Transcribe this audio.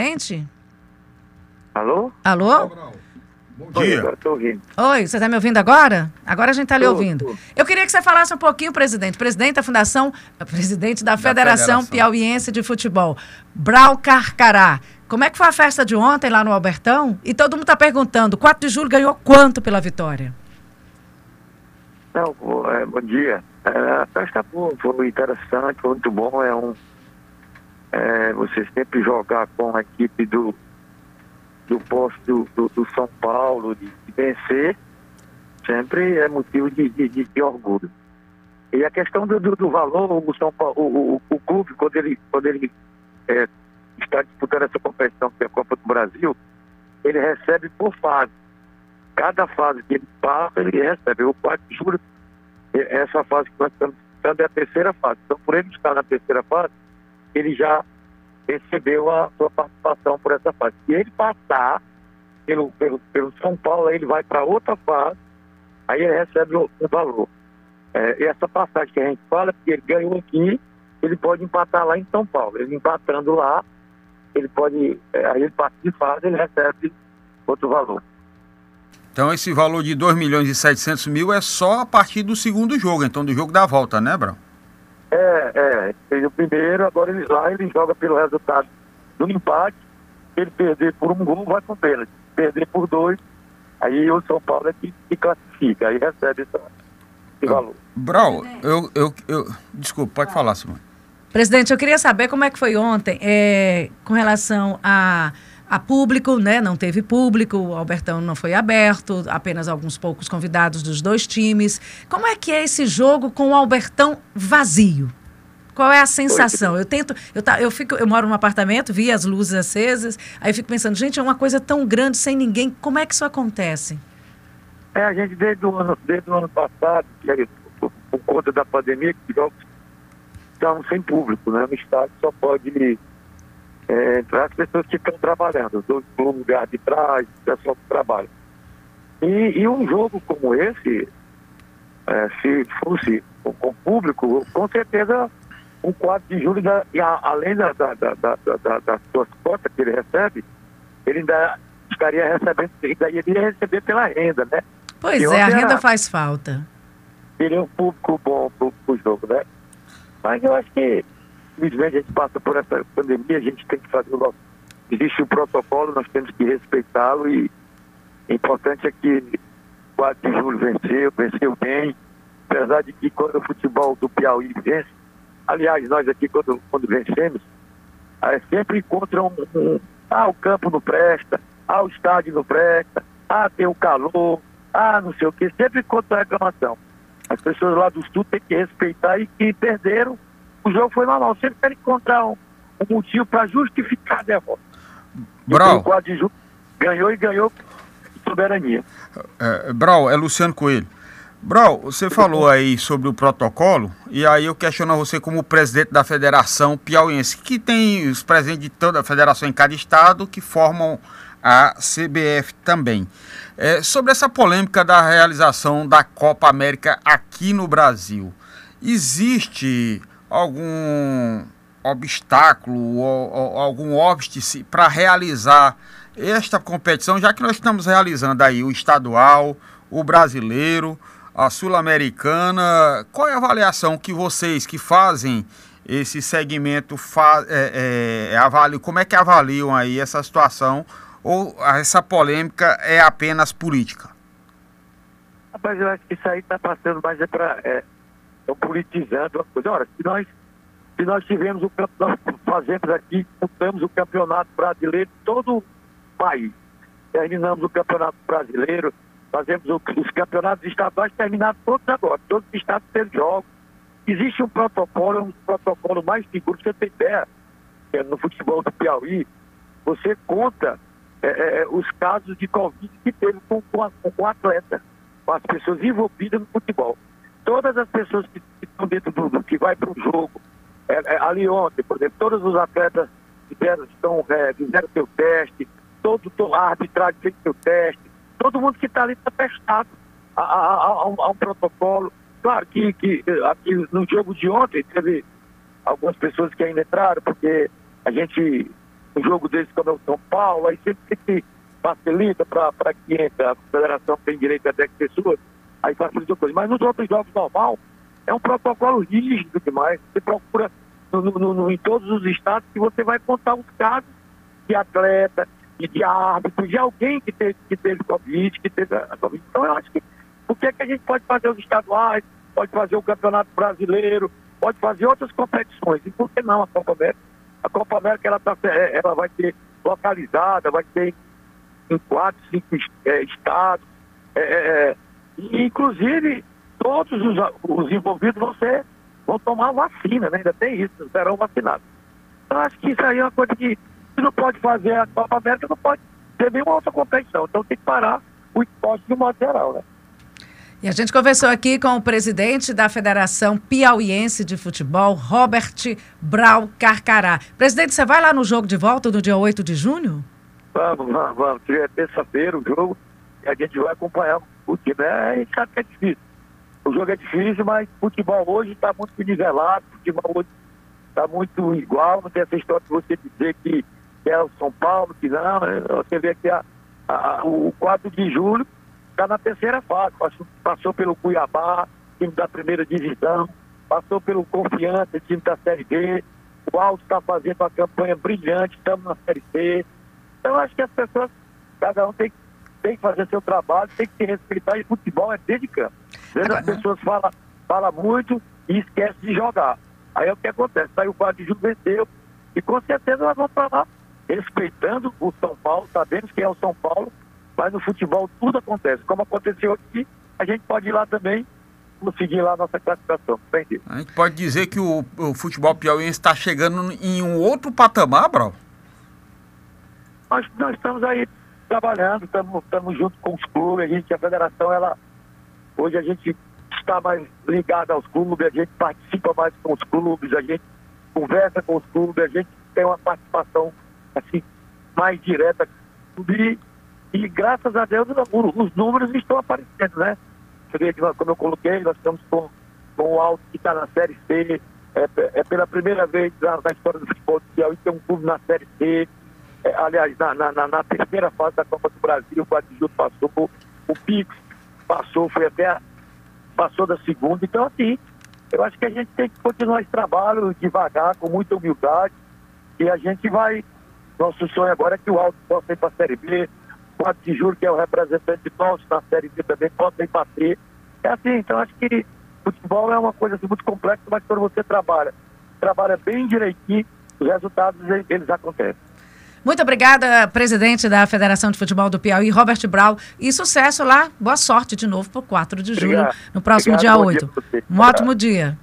Presidente? Alô? Alô? Bom Oi, dia. agora tô ouvindo. Oi, você está me ouvindo agora? Agora a gente está lhe Tô, ouvindo. tô. Eu queria que você falasse um pouquinho, presidente. Presidente da Fundação, presidente da, Federação, Federação. Piauiense de Futebol, Brau Carcará. Como é que foi a festa de ontem lá no Albertão? E todo mundo está perguntando, 4 de julho ganhou quanto pela vitória? Não, bo- é, bom dia. É, a festa boa, foi interessante, foi muito bom. É um. É, você sempre jogar com a equipe do, do posto do, do, São Paulo, de, de vencer, sempre é motivo de, de, de- orgulho. E a questão do, do, do valor, o, São Paulo, o, o, o clube, quando ele, quando ele é, está disputando essa competição, que é a Copa do Brasil, ele recebe por fase. Cada fase que ele passa, ele recebe. O 4 de julho, é- essa fase que nós estamos disputando é a terceira fase. Então, por ele estar na terceira fase, ele já recebeu a sua participação por essa fase. Se ele passar pelo, pelo, pelo São Paulo, aí ele vai para outra fase, aí ele recebe o, o valor. É, e essa passagem que a gente fala, que ele ganhou aqui, ele pode empatar lá em São Paulo. Ele empatando lá, ele pode, é, aí ele passa de fase, ele recebe outro valor. Então esse valor de 2 milhões e 700 mil é só a partir do segundo jogo, então do jogo da volta, né, Brão? É, é, fez o primeiro, agora ele lá ele joga pelo resultado do empate. Se ele perder por um gol, vai com pênalti. Se perder por dois, aí o São Paulo é que se classifica, aí recebe essa, esse valor. Brau, eu, eu, eu... Desculpa, pode falar, Simone. Presidente, eu queria saber como é que foi ontem é, com relação a, a público, né? Não teve público, o Albertão não foi aberto, apenas alguns poucos convidados dos dois times. Como é que é esse jogo com o Albertão vazio? Qual é a sensação? Eu tento, eu, tá, eu fico, eu moro num apartamento, vi as luzes acesas, aí fico pensando, gente, é uma coisa tão grande sem ninguém, como é que isso acontece? É, a gente desde o ano, desde o ano passado, que por, por conta da pandemia, que os jogos estavam sem público, né? No estádio só pode é, entrar as pessoas que estão trabalhando, do, do lugar de trás, o pessoal que trabalha. E, e um jogo como esse, é, se fosse com, com público, com certeza o 4 de julho, da- e a- além da, da, da, da, da- da- das suas cotas que ele recebe, ele ainda estaria recebendo, ainda iria receber pela renda, né? Pois é, a renda era- faz falta. Teria um público bom pro, pro jogo, né? Mas eu acho que, infelizmente, a gente passa por essa pandemia, a gente tem que fazer o nosso. Existe o protocolo, nós temos que respeitá-lo e o importante é que 4 de julho venceu, venceu bem, apesar de que quando o futebol do Piauí vence, aliás, nós aqui quando, quando vencemos, é sempre contra um, um- Ah, o campo não presta, ah, o estádio não presta, ah, tem o calor, ah, não sei o quê, sempre contra a reclamação. As pessoas lá do sul têm que respeitar e que perderam. O jogo foi normal. Sempre querem encontrar um, um motivo para justificar a derrota. Brau, O 4 de julho ganhou e ganhou soberania. é, Brau, é Luciano Coelho. Brau, você falou aí sobre o protocolo, e aí eu questiono você como presidente da Federação Piauiense, que tem os presidentes de toda a federação em cada estado que formam a CBF também. É, sobre essa polêmica da realização da Copa América aqui no Brasil, existe algum obstáculo ou, ou algum óbice para realizar esta competição, já que nós estamos realizando aí o estadual, o brasileiro, a sul-americana, qual é a avaliação que vocês que fazem esse segmento fa é, é, avaliam, como é que avaliam aí essa situação ou essa polêmica é apenas política? Rapaz, eu acho que isso aí está passando mais é para. É, é politizando a coisa. Ora, se nós, se nós tivemos o nós fazemos aqui, disputamos o campeonato brasileiro todo o país. Terminamos o campeonato brasileiro, fazemos o- os campeonatos estaduais terminados todos agora, todos os estados têm jogos. Existe um protocolo, é um protocolo mais seguro, você tem ideia, é, no futebol do Piauí, você conta é, é, os casos de Covid que teve com, com, com o atleta, com as pessoas envolvidas no futebol. Todas as pessoas que, que estão dentro do, que vai para o jogo, é, é, ali ontem, por exemplo, todos os atletas fizeram, estão, é, fizeram seu teste, todo, a arbitragem fez seu teste, todo mundo que está ali está testado a, a- a- um, a um protocolo. Claro que, que aqui no jogo de ontem teve algumas pessoas que ainda entraram, porque a gente um jogo desse como é o São Paulo, aí sempre que facilita para que entre, a federação tem direito a 10 pessoas, aí facilita a coisa. Mas nos outros jogos normal, é um protocolo rígido demais. Você procura no, no, no, em todos os estados que você vai contar os casos de atleta, de, de árbitro, de alguém que teve, que teve Covid, que teve a Covid. Então eu acho que o que é que a gente pode fazer os estaduais, pode fazer o Campeonato Brasileiro, pode fazer outras competições. E por que não a Copa América? A Copa América ela, tá, ela vai ser localizada, vai ser em quatro, cinco é, estados. É, é, é e, inclusive, todos os, os, envolvidos vão, ser, vão tomar vacina, né? ainda tem isso, serão vacinados. Então, acho que isso aí é uma coisa que se não pode fazer a Copa América, não pode ter nenhuma outra competição. Então tem que parar o esporte de um modo geral, né? E a gente conversou aqui com o presidente da Federação Piauiense de Futebol, Robert Brau Carcará. Presidente, você vai lá no jogo de volta no dia 8 de junho? Vamos, vamos, vamos. É terça-feira o jogo e a gente vai acompanhar o time. É, sabe que é difícil. O jogo é difícil, mas futebol hoje está muito nivelado, futebol hoje está muito igual. Não tem essa história de você dizer que é o São Paulo, que não. Né? Você vê que a, a, o 4 de julho está na terceira fase. Passou, passou pelo Cuiabá, time da primeira divisão, passou pelo Confiança, time da Série B. O Alto está fazendo uma campanha brilhante, estamos na Série C. Então, acho que as pessoas, cada um tem, tem que fazer seu trabalho, tem que se respeitar, e futebol é dentro de campo. Às vezes as pessoas falam fala muito e esquecem de jogar. Aí é o que acontece. Aí o 4 de venceu, e com certeza nós vamos para lá, respeitando o São Paulo, sabemos que é o São Paulo, mas no futebol tudo acontece. Como aconteceu aqui, a gente pode ir lá também conseguir lá a nossa classificação. Entendi. A gente pode dizer que o, o futebol piauiense está chegando em um outro patamar, Brau? Nós, nós estamos aí trabalhando, estamos, junto com os clubes, a gente, a federação, ela hoje a gente está mais ligado aos clubes, a gente participa mais com os clubes, a gente conversa com os clubes, a gente tem uma participação assim, mais direta e, e graças a Deus os números estão aparecendo, né? Como eu coloquei, nós estamos com, com o Alto que está na Série C, é, é, pela primeira vez na, na história do futebol social e tem um clube na Série C, é, aliás, na, na, na, terceira fase da Copa do Brasil, o Guadiju passou, o Pix passou, foi até a, passou da segunda, então assim, eu acho que a gente tem que continuar esse trabalho devagar, com muita humildade, e a gente vai nosso sonho agora é que o Alto possa ir para a Série B, o 4 de que é o representante nosso na Série B também, possa ir para C. É assim, então acho que futebol é uma coisa assim, muito complexa, mas quando você trabalha, trabalha bem direitinho, os resultados eles acontecem. Muito obrigada, presidente da Federação de Futebol do Piauí, Robert Brau. E sucesso lá. Boa sorte de novo para o 4 de julho, Obrigado. no próximo Obrigado, dia 8. Dia um ótimo dia.